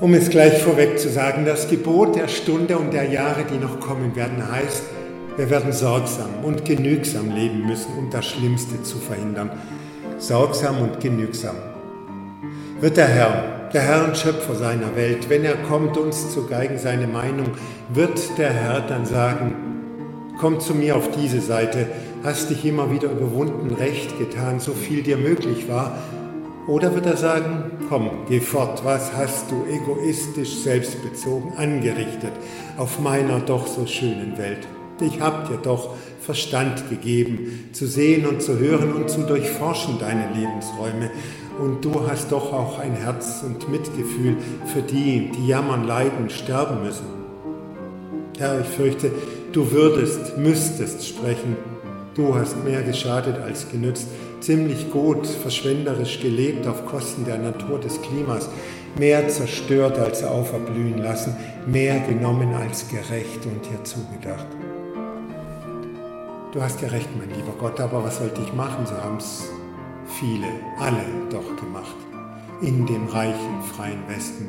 Um es gleich vorweg zu sagen, das Gebot der Stunde und der Jahre, die noch kommen werden, heißt, wir werden sorgsam und genügsam leben müssen, um das Schlimmste zu verhindern. Sorgsam und genügsam. Wird der Herr, der Herr und Schöpfer seiner Welt, wenn er kommt, uns zu geigen seine Meinung, wird der Herr dann sagen, komm zu mir auf diese Seite, hast dich immer wieder überwunden, recht getan, so viel dir möglich war, oder wird er sagen, komm, geh fort, was hast du egoistisch selbstbezogen angerichtet auf meiner doch so schönen Welt? Ich hab dir doch Verstand gegeben, zu sehen und zu hören und zu durchforschen deine Lebensräume. Und du hast doch auch ein Herz und Mitgefühl für die, die jammern, leiden, sterben müssen. Herr, ich fürchte, du würdest, müsstest sprechen. Du hast mehr geschadet als genützt, ziemlich gut, verschwenderisch gelebt auf Kosten der Natur des Klimas, mehr zerstört als auferblühen lassen, mehr genommen als gerecht und dir zugedacht. Du hast ja recht, mein lieber Gott, aber was sollte ich machen? So haben es viele, alle doch gemacht, in dem reichen, freien Westen.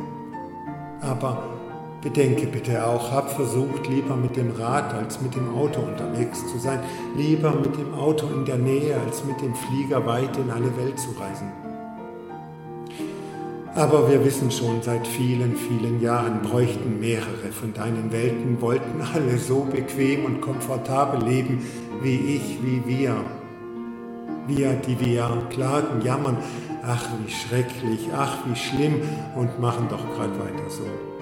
Aber bedenke bitte auch, hab versucht, lieber mit dem Rad als mit dem Auto unterwegs zu sein, lieber mit dem Auto in der Nähe als mit dem Flieger weit in alle Welt zu reisen. Aber wir wissen schon seit vielen, vielen Jahren, bräuchten mehrere von deinen Welten, wollten alle so bequem und komfortabel leben, wie ich, wie wir. Wir, die wir klagen, jammern, ach wie schrecklich, ach wie schlimm und machen doch gerade weiter so.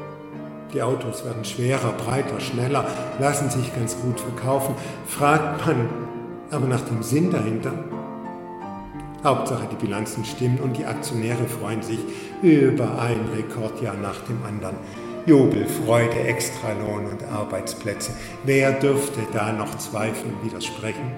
Die Autos werden schwerer, breiter, schneller, lassen sich ganz gut verkaufen. Fragt man aber nach dem Sinn dahinter? Hauptsache die Bilanzen stimmen und die Aktionäre freuen sich über ein Rekordjahr nach dem anderen. Jubel, Freude, Extralohn und Arbeitsplätze. Wer dürfte da noch Zweifeln widersprechen?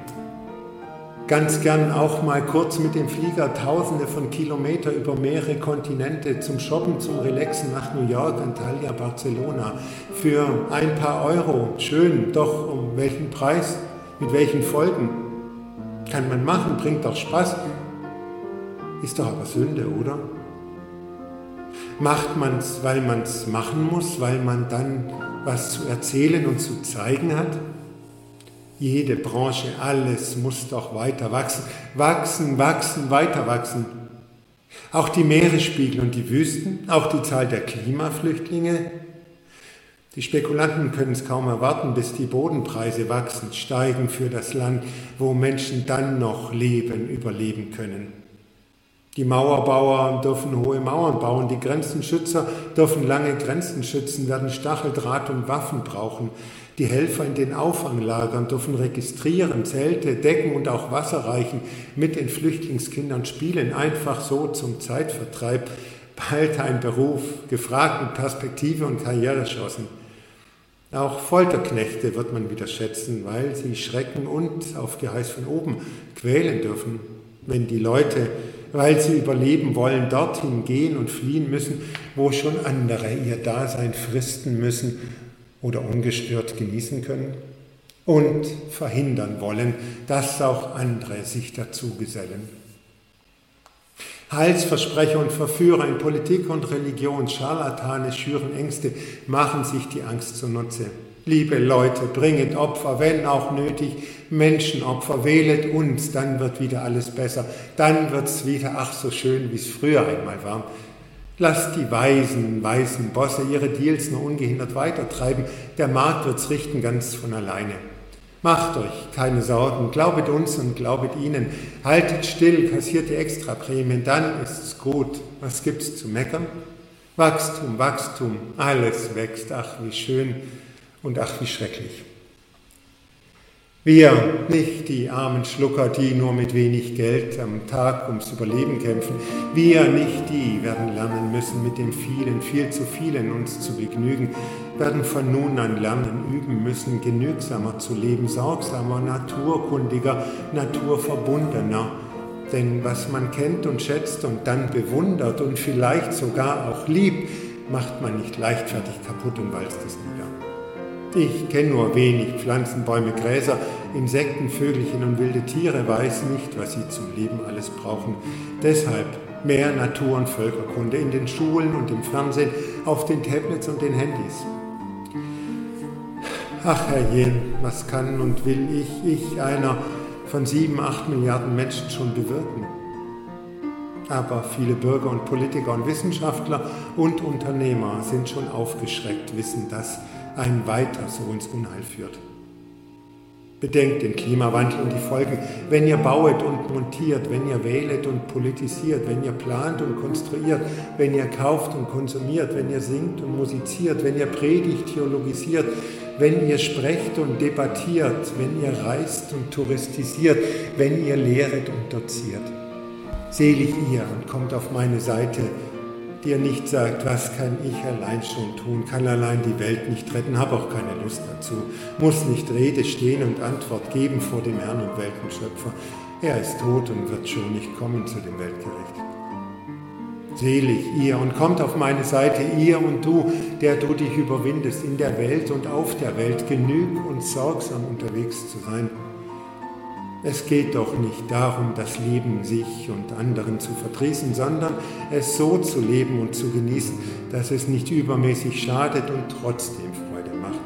Ganz gern auch mal kurz mit dem Flieger tausende von Kilometer über mehrere Kontinente zum Shoppen, zum Relaxen nach New York, Antalya, Barcelona. Für ein paar Euro. Schön, doch um welchen Preis? Mit welchen Folgen? Kann man machen, bringt doch Spaß. Ist doch aber Sünde, oder? Macht man es, weil man es machen muss, weil man dann was zu erzählen und zu zeigen hat? Jede Branche, alles muss doch weiter wachsen. Wachsen, wachsen, weiter wachsen. Auch die Meeresspiegel und die Wüsten, auch die Zahl der Klimaflüchtlinge. Die Spekulanten können es kaum erwarten, bis die Bodenpreise wachsen, steigen für das Land, wo Menschen dann noch leben, überleben können. Die Mauerbauer dürfen hohe Mauern bauen, die Grenzenschützer dürfen lange Grenzen schützen, werden Stacheldraht und Waffen brauchen. Die Helfer in den Auffanglagern dürfen registrieren, Zelte, Decken und auch Wasser reichen, mit den Flüchtlingskindern spielen, einfach so zum Zeitvertreib. Bald ein Beruf, gefragt mit Perspektive und Karrierechancen. Auch Folterknechte wird man wieder schätzen, weil sie schrecken und auf Geheiß von oben quälen dürfen. Wenn die Leute weil sie überleben wollen, dorthin gehen und fliehen müssen, wo schon andere ihr Dasein fristen müssen oder ungestört genießen können und verhindern wollen, dass auch andere sich dazu gesellen. Heilsversprecher und Verführer in Politik und Religion, Scharlatane schüren Ängste, machen sich die Angst zunutze. Liebe Leute, bringet Opfer, wenn auch nötig, Menschenopfer, wählet uns, dann wird wieder alles besser, dann wird es wieder ach so schön, wie es früher einmal war. Lasst die weisen, weißen Bosse ihre Deals nur ungehindert weitertreiben, der Markt wird's richten ganz von alleine. Macht euch keine Sorgen, glaubet uns und glaubet ihnen. Haltet still, kassiert die Extraprämien, dann ist's gut. Was gibt's zu meckern? Wachstum, Wachstum, alles wächst, ach wie schön und ach wie schrecklich. Wir, nicht die armen Schlucker, die nur mit wenig Geld am Tag ums Überleben kämpfen. Wir, nicht die, werden lernen müssen, mit dem vielen, viel zu vielen uns zu begnügen, werden von nun an lernen, üben müssen, genügsamer zu leben, sorgsamer, naturkundiger, naturverbundener. Denn was man kennt und schätzt und dann bewundert und vielleicht sogar auch liebt, macht man nicht leichtfertig kaputt und walzt es nieder. Ich kenne nur wenig Pflanzen, Bäume, Gräser, Insekten, Vögelchen und wilde Tiere, weiß nicht, was sie zum Leben alles brauchen. Deshalb Mehr Natur- und Völkerkunde in den Schulen und im Fernsehen, auf den Tablets und den Handys. Ach Herr Jen, was kann und will ich, ich einer von sieben, acht Milliarden Menschen schon bewirken? Aber viele Bürger und Politiker und Wissenschaftler und Unternehmer sind schon aufgeschreckt, wissen, dass ein weiter so ins Unheil führt. Bedenkt den Klimawandel und die Folgen, wenn ihr bauet und montiert, wenn ihr wählet und politisiert, wenn ihr plant und konstruiert, wenn ihr kauft und konsumiert, wenn ihr singt und musiziert, wenn ihr predigt, theologisiert, wenn ihr sprecht und debattiert, wenn ihr reist und touristisiert, wenn ihr lehret und doziert. Selig ihr und kommt auf meine Seite, dir nicht sagt, was kann ich allein schon tun, kann allein die Welt nicht retten, habe auch keine Lust dazu, muss nicht Rede stehen und Antwort geben vor dem Herrn und Weltenschöpfer. Er ist tot und wird schon nicht kommen zu dem Weltgericht. Selig ihr und kommt auf meine Seite, ihr und du, der du dich überwindest, in der Welt und auf der Welt genüg und sorgsam unterwegs zu sein es geht doch nicht darum, das Leben sich und anderen zu verdrießen, sondern es so zu leben und zu genießen, dass es nicht übermäßig schadet und trotzdem Freude macht.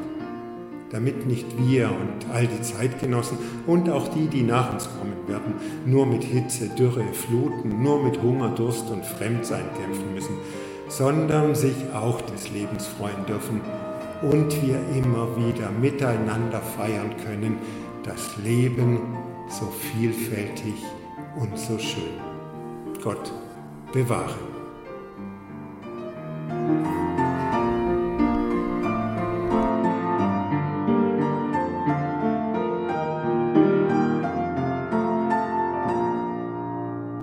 Damit nicht wir und all die Zeitgenossen und auch die, die nach uns kommen werden, nur mit Hitze, Dürre, Fluten, nur mit Hunger, Durst und Fremdsein kämpfen müssen, sondern sich auch des Lebens freuen dürfen und wir immer wieder miteinander feiern können, das Leben so vielfältig und so schön. Gott bewahre.